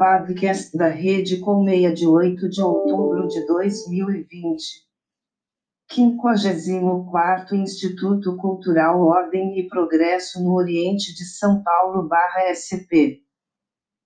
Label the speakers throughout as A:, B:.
A: Podcast da Rede Colmeia de 8 de outubro de 2020. 54 Instituto Cultural Ordem e Progresso no Oriente de São Paulo barra SP.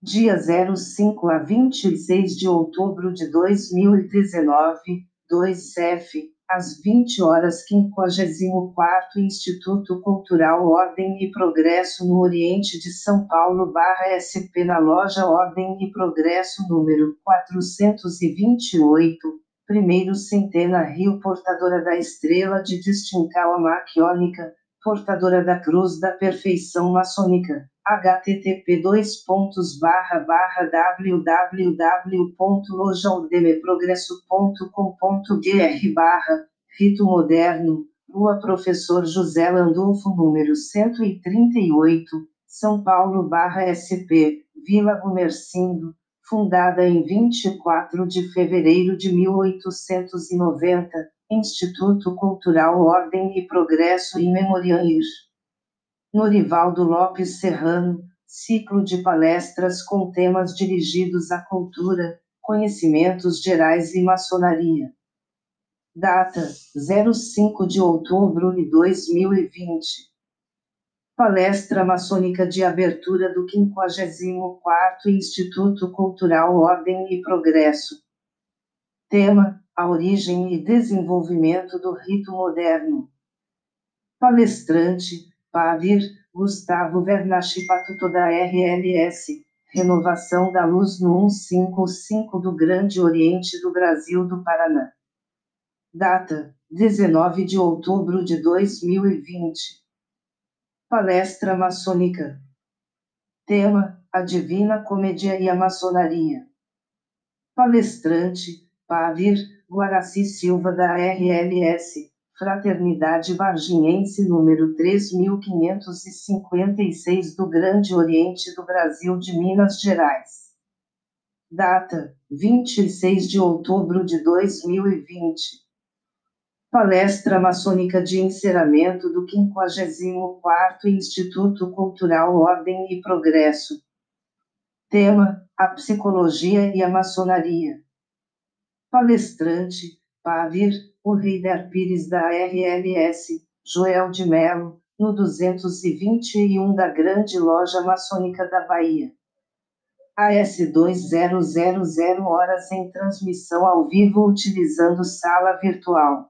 A: Dia 05 a 26 de outubro de 2019, 2F, às 20 horas 54 Instituto Cultural Ordem e Progresso no Oriente de São Paulo barra SP na loja Ordem e Progresso número 428, primeiro Centena Rio portadora da estrela de distincal maquiônica, portadora da cruz da perfeição maçônica. http www.lojaordemeprogresso.com.br barra Rito Moderno, Rua Professor José Landulfo número 138, São Paulo barra SP, Vila Gumercindo, fundada em 24 de fevereiro de 1890, Instituto Cultural Ordem e Progresso em Memoriam Ir. Norivaldo Lopes Serrano, ciclo de palestras com temas dirigidos à cultura, conhecimentos gerais e maçonaria. Data: 05 de outubro de 2020. Palestra maçônica de abertura do 54º Instituto Cultural Ordem e Progresso. Tema: A origem e desenvolvimento do rito moderno. Palestrante: Pavir, Gustavo Vernacci Patuto da RLS, Renovação da Luz no 155 do Grande Oriente do Brasil do Paraná. Data: 19 de outubro de 2020. Palestra maçônica. Tema: A Divina Comédia e a Maçonaria. Palestrante: Pavir, Guaraci Silva da RLS, Fraternidade Varginhense número 3556 do Grande Oriente do Brasil de Minas Gerais. Data: 26 de outubro de 2020. Palestra maçônica de encerramento do 54º Instituto Cultural Ordem e Progresso. Tema: A Psicologia e a Maçonaria. Palestrante: Pavir, o Heider Pires da RLS, Joel de Melo, no 221 da Grande Loja Maçônica da Bahia. AS 2000 horas em transmissão ao vivo utilizando sala virtual.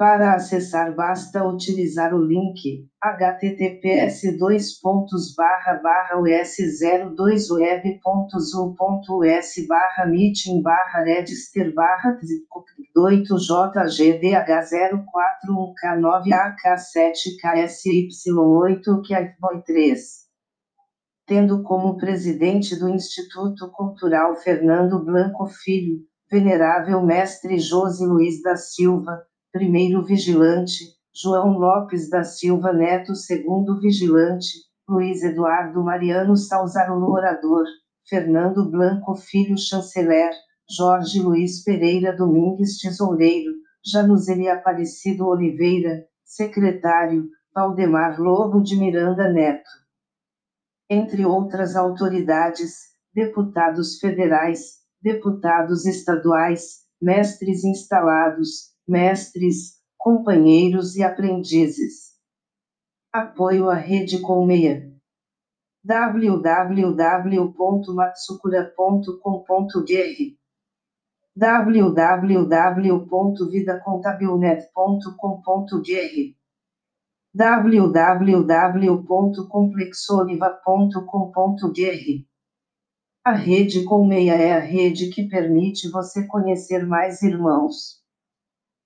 A: Para acessar basta utilizar o link https dois pontos barra barra us 02 web.zu.us barra meeting barra register barra 8JGDH041K9AK7KSY8 Tendo como presidente do Instituto Cultural Fernando Blanco Filho, Venerável Mestre José Luiz da Silva, primeiro vigilante, João Lopes da Silva Neto, segundo vigilante, Luiz Eduardo Mariano Salzarolo orador, Fernando Blanco Filho chanceler, Jorge Luiz Pereira Domingues Tesoureiro, Januzeli Aparecido Oliveira, secretário, Valdemar Lobo de Miranda Neto. Entre outras autoridades, deputados federais, deputados estaduais, mestres instalados, mestres, companheiros e aprendizes. Apoio à Rede Colmeia. www.matsukura.com.br www.vidacontabilnet.com.br www.complexoliva.com.br A Rede Colmeia é a rede que permite você conhecer mais irmãos.